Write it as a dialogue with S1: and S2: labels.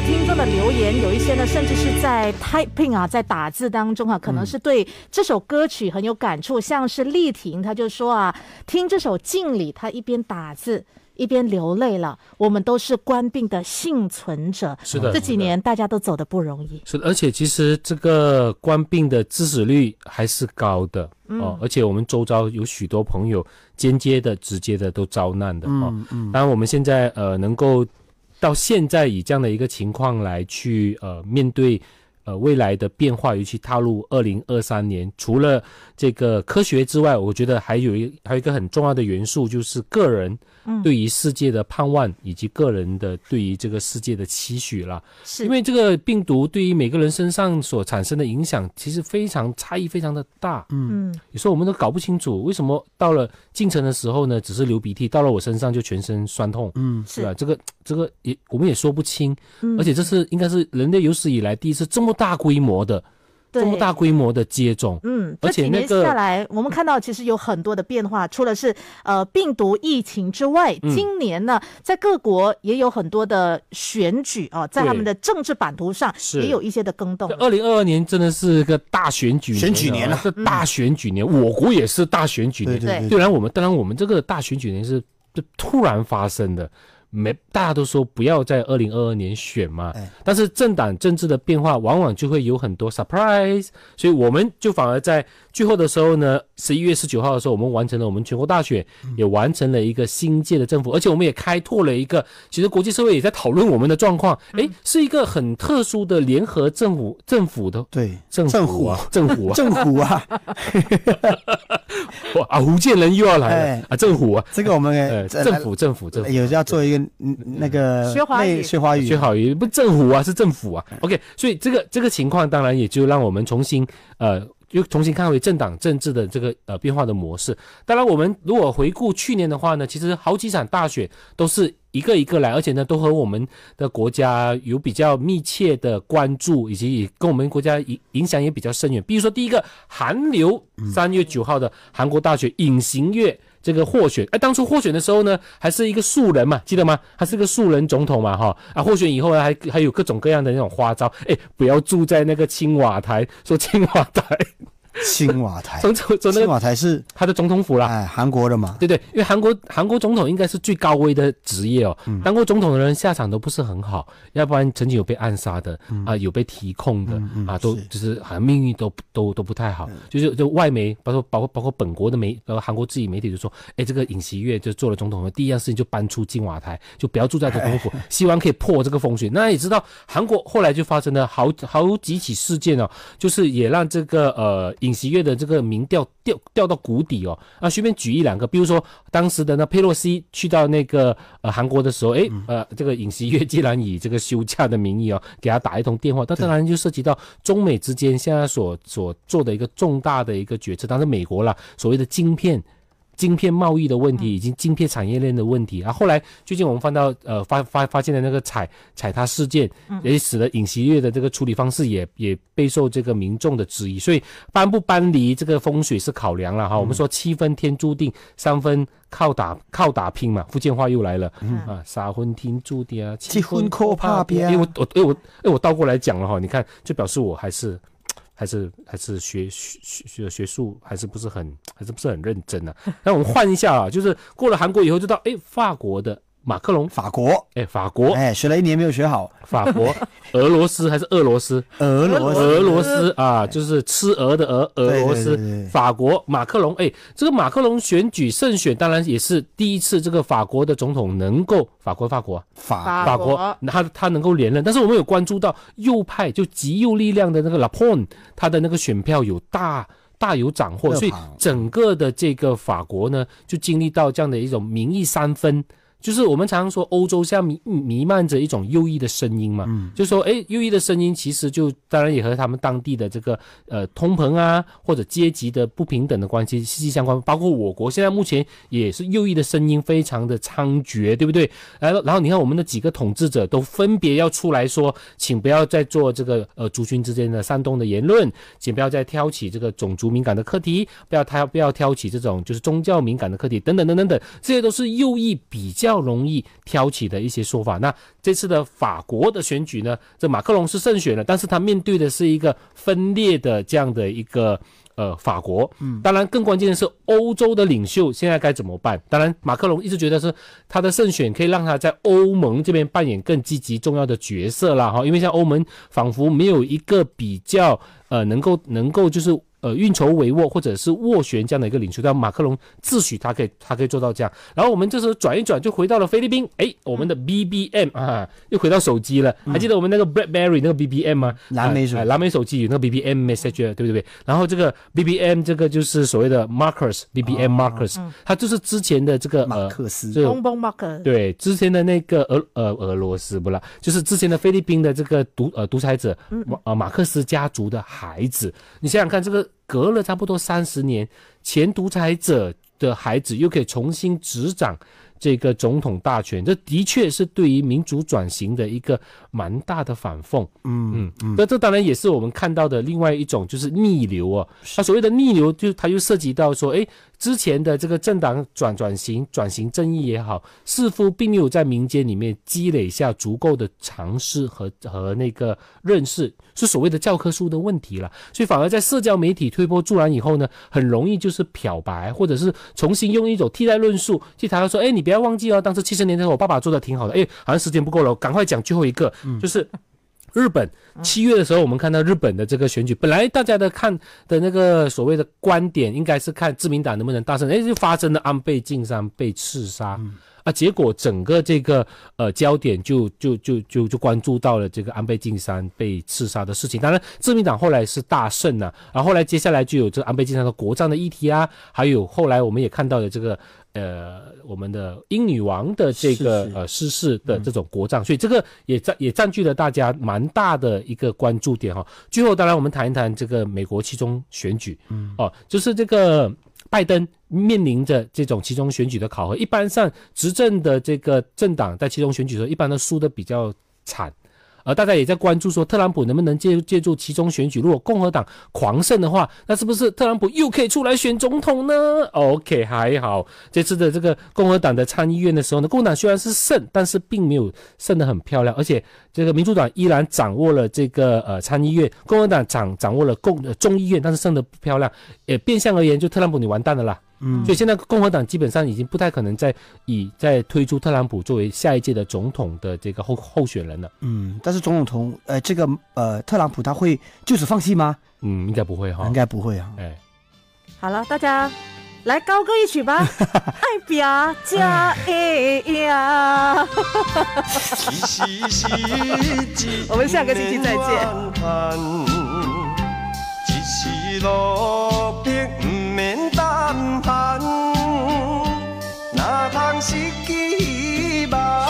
S1: 多听众的留言，有一些呢，甚至是在 typing 啊，在打字当中啊，可能是对这首歌曲很有感触。像是丽婷，她就说啊，听这首《敬礼》，她一边打字一边流泪了。我们都是官病的幸存者，
S2: 是的，
S1: 这几年大家都走的不容易。
S2: 是的，而且其实这个官病的致死率还是高的哦，而且我们周遭有许多朋友间接的、直接的都遭难的哦。当然，我们现在呃能够。到现在以这样的一个情况来去呃面对呃未来的变化，尤其踏入二零二三年，除了这个科学之外，我觉得还有一还有一个很重要的元素，就是个人。对于世界的盼望，以及个人的对于这个世界的期许了，
S1: 是
S2: 因为这个病毒对于每个人身上所产生的影响，其实非常差异非常的大。嗯，有时候我们都搞不清楚，为什么到了进城的时候呢，只是流鼻涕，到了我身上就全身酸痛。嗯，是吧？这个这个也我们也说不清，而且这是应该是人类有史以来第一次这么大规模的。这么大规模的接种，
S1: 嗯，而且那个下来，我们看到其实有很多的变化，除了是呃病毒疫情之外，今年呢，在各国也有很多的选举啊，在他们的政治版图上也有一些的更动。
S2: 二零二二年真的是个大选举
S3: 选举年了，
S2: 是大选举年，我国也是大选举年。
S3: 对对
S2: 对，虽然我们当然我们这个大选举年是突然发生的。没，大家都说不要在二零二二年选嘛，但是政党政治的变化往往就会有很多 surprise，所以我们就反而在最后的时候呢，十一月十九号的时候，我们完成了我们全国大选，也完成了一个新届的政府，而且我们也开拓了一个，其实国际社会也在讨论我们的状况，哎，是一个很特殊的联合政府政府的
S3: 对
S2: 政府啊政府啊。
S3: 政府啊，
S2: 哇啊福建人又要来了。啊政府啊，
S3: 这个我们
S2: 政府政府政府。
S3: 有要做一个。嗯那个
S1: 薛华语，
S3: 薛华语，
S2: 薛好宇不政府啊，是政府啊。OK，所以这个这个情况当然也就让我们重新呃，又重新看回政党政治的这个呃变化的模式。当然，我们如果回顾去年的话呢，其实好几场大选都是一个一个来，而且呢都和我们的国家有比较密切的关注，以及跟我们国家影影响也比较深远。比如说第一个韩流，三月九号的韩国大选，隐形月。这个获选，哎，当初获选的时候呢，还是一个素人嘛，记得吗？还是个素人总统嘛，哈啊，获选以后呢，还还有各种各样的那种花招，哎，不要住在那个青瓦台，说青瓦台。
S3: 青瓦台，
S2: 从从从
S3: 青瓦台是
S2: 他的总统府啦，
S3: 哎，韩国的嘛，
S2: 对对，因为韩国韩国总统应该是最高危的职业哦，当过总统的人下场都不是很好，要不然曾经有被暗杀的啊，有被提控的啊，都就是好像命运都都都不太好，就是就外媒包括包括包括本国的媒，包括韩国自己媒体就说，哎，这个尹锡悦就做了总统的第一件事情就搬出金瓦台，就不要住在总统府，希望可以破这个风水。那也知道韩国后来就发生了好好几起事件哦，就是也让这个呃尹锡悦的这个。民调掉掉到谷底哦，啊，随便举一两个，比如说当时的那佩洛西去到那个呃韩国的时候，哎，呃，这个尹锡悦既然以这个休假的名义哦，给他打一通电话，那当然就涉及到中美之间现在所所做的一个重大的一个决策，当然美国啦，所谓的晶片。晶片贸易的问题，以及晶片产业链的问题，然后后来最近我们翻到呃发发发现的那个踩踩踏事件，也使得尹锡悦的这个处理方式也也备受这个民众的质疑，所以搬不搬离这个风水是考量了哈。我们说七分天注定，三分靠打靠打拼嘛。福建话又来了啊，三分天注定啊，
S3: 七分靠打拼。
S2: 因为我我哎我哎我倒过来讲了哈，你看就表示我还是。还是还是学学学学术还是不是很还是不是很认真呢？那我们换一下啊，就是过了韩国以后就到哎法国的。马克龙，
S3: 法国，
S2: 哎，法国，
S3: 哎，学了一年没有学好。
S2: 法国，俄罗斯还是俄罗斯？
S3: 俄罗斯，
S2: 俄罗斯啊，就是吃俄的俄，俄罗斯。法国，马克龙，哎，这个马克龙选举胜选，当然也是第一次，这个法国的总统能够法国，法国，
S3: 法
S2: 法国，他他能够连任。但是我们有关注到右派就极右力量的那个拉 n 他的那个选票有大大有斩获，所以整个的这个法国呢，就经历到这样的一种民意三分。就是我们常常说，欧洲像弥弥漫着一种右翼的声音嘛，嗯，就说，哎，右翼的声音其实就当然也和他们当地的这个呃通膨啊，或者阶级的不平等的关系息息相关。包括我国现在目前也是右翼的声音非常的猖獗，对不对？然后，然后你看我们的几个统治者都分别要出来说，请不要再做这个呃族群之间的煽动的言论，请不要再挑起这个种族敏感的课题，不要挑不要挑起这种就是宗教敏感的课题，等等等等等，这些都是右翼比较。较容易挑起的一些说法。那这次的法国的选举呢，这马克龙是胜选了，但是他面对的是一个分裂的这样的一个。呃，法国，嗯，当然更关键的是欧洲的领袖现在该怎么办？当然，马克龙一直觉得是他的胜选可以让他在欧盟这边扮演更积极重要的角色啦，哈，因为像欧盟仿佛没有一个比较呃能够能够就是。呃，运筹帷幄或者是斡旋这样的一个领袖，但马克龙自诩他可以，他可以做到这样。然后我们这时候转一转，就回到了菲律宾。哎，我们的 BBM 啊，又回到手机了。还记得我们那个 BlackBerry 那个 BBM 吗？
S3: 蓝莓手，
S2: 蓝莓手机有那个 BBM message，对不对？然后这个 BBM 这个就是所谓的 Markers，BBM Markers，它就是之前的这个
S3: 马克思，
S1: 蹦蹦 Markers。
S2: 对，之前的那个俄呃俄罗斯不啦，就是之前的菲律宾的这个独呃独裁者马呃马克思家族的孩子。你想想看这个。隔了差不多三十年，前独裁者的孩子又可以重新执掌这个总统大权，这的确是对于民主转型的一个蛮大的反讽。嗯嗯，那这当然也是我们看到的另外一种，就是逆流啊。他所谓的逆流，就它又涉及到说，哎。之前的这个政党转转型、转型正义也好，似乎并没有在民间里面积累下足够的常识和和那个认识，是所谓的教科书的问题了。所以反而在社交媒体推波助澜以后呢，很容易就是漂白，或者是重新用一种替代论述去谈到说：“哎，你不要忘记哦，当时七十年代我爸爸做的挺好的。”哎，好像时间不够了，赶快讲最后一个，就是。日本七月的时候，我们看到日本的这个选举，本来大家的看的那个所谓的观点，应该是看自民党能不能大胜，哎，就发生了安倍晋三被刺杀，啊，结果整个这个呃焦点就就就就就关注到了这个安倍晋三被刺杀的事情。当然，自民党后来是大胜了，然后后来接下来就有这个安倍晋三的国葬的议题啊，还有后来我们也看到的这个。呃，我们的英女王的这个呃逝世的这种国葬，所以这个也占也占据了大家蛮大的一个关注点哈。最后，当然我们谈一谈这个美国其中选举，嗯，哦，就是这个拜登面临着这种其中选举的考核。一般上，执政的这个政党在其中选举的时候，一般都输的比较惨。而大家也在关注说，特朗普能不能借借助其中选举？如果共和党狂胜的话，那是不是特朗普又可以出来选总统呢？OK，还好，这次的这个共和党的参议院的时候呢，共和党虽然是胜，但是并没有胜得很漂亮，而且这个民主党依然掌握了这个呃参议院，共和党掌掌握了共众议院，但是胜得不漂亮。也变相而言，就特朗普你完蛋了啦。嗯，所以现在共和党基本上已经不太可能再以再推出特朗普作为下一届的总统的这个候候选人了。
S3: 嗯，但是总统同呃这个呃特朗普他会就此放弃吗？
S2: 嗯，应该不会哈，
S3: 应该不会啊。
S2: 哎，
S1: 好了，大家来高歌一曲吧，爱表加哎呀。我们下个星期再见。哪通失去希望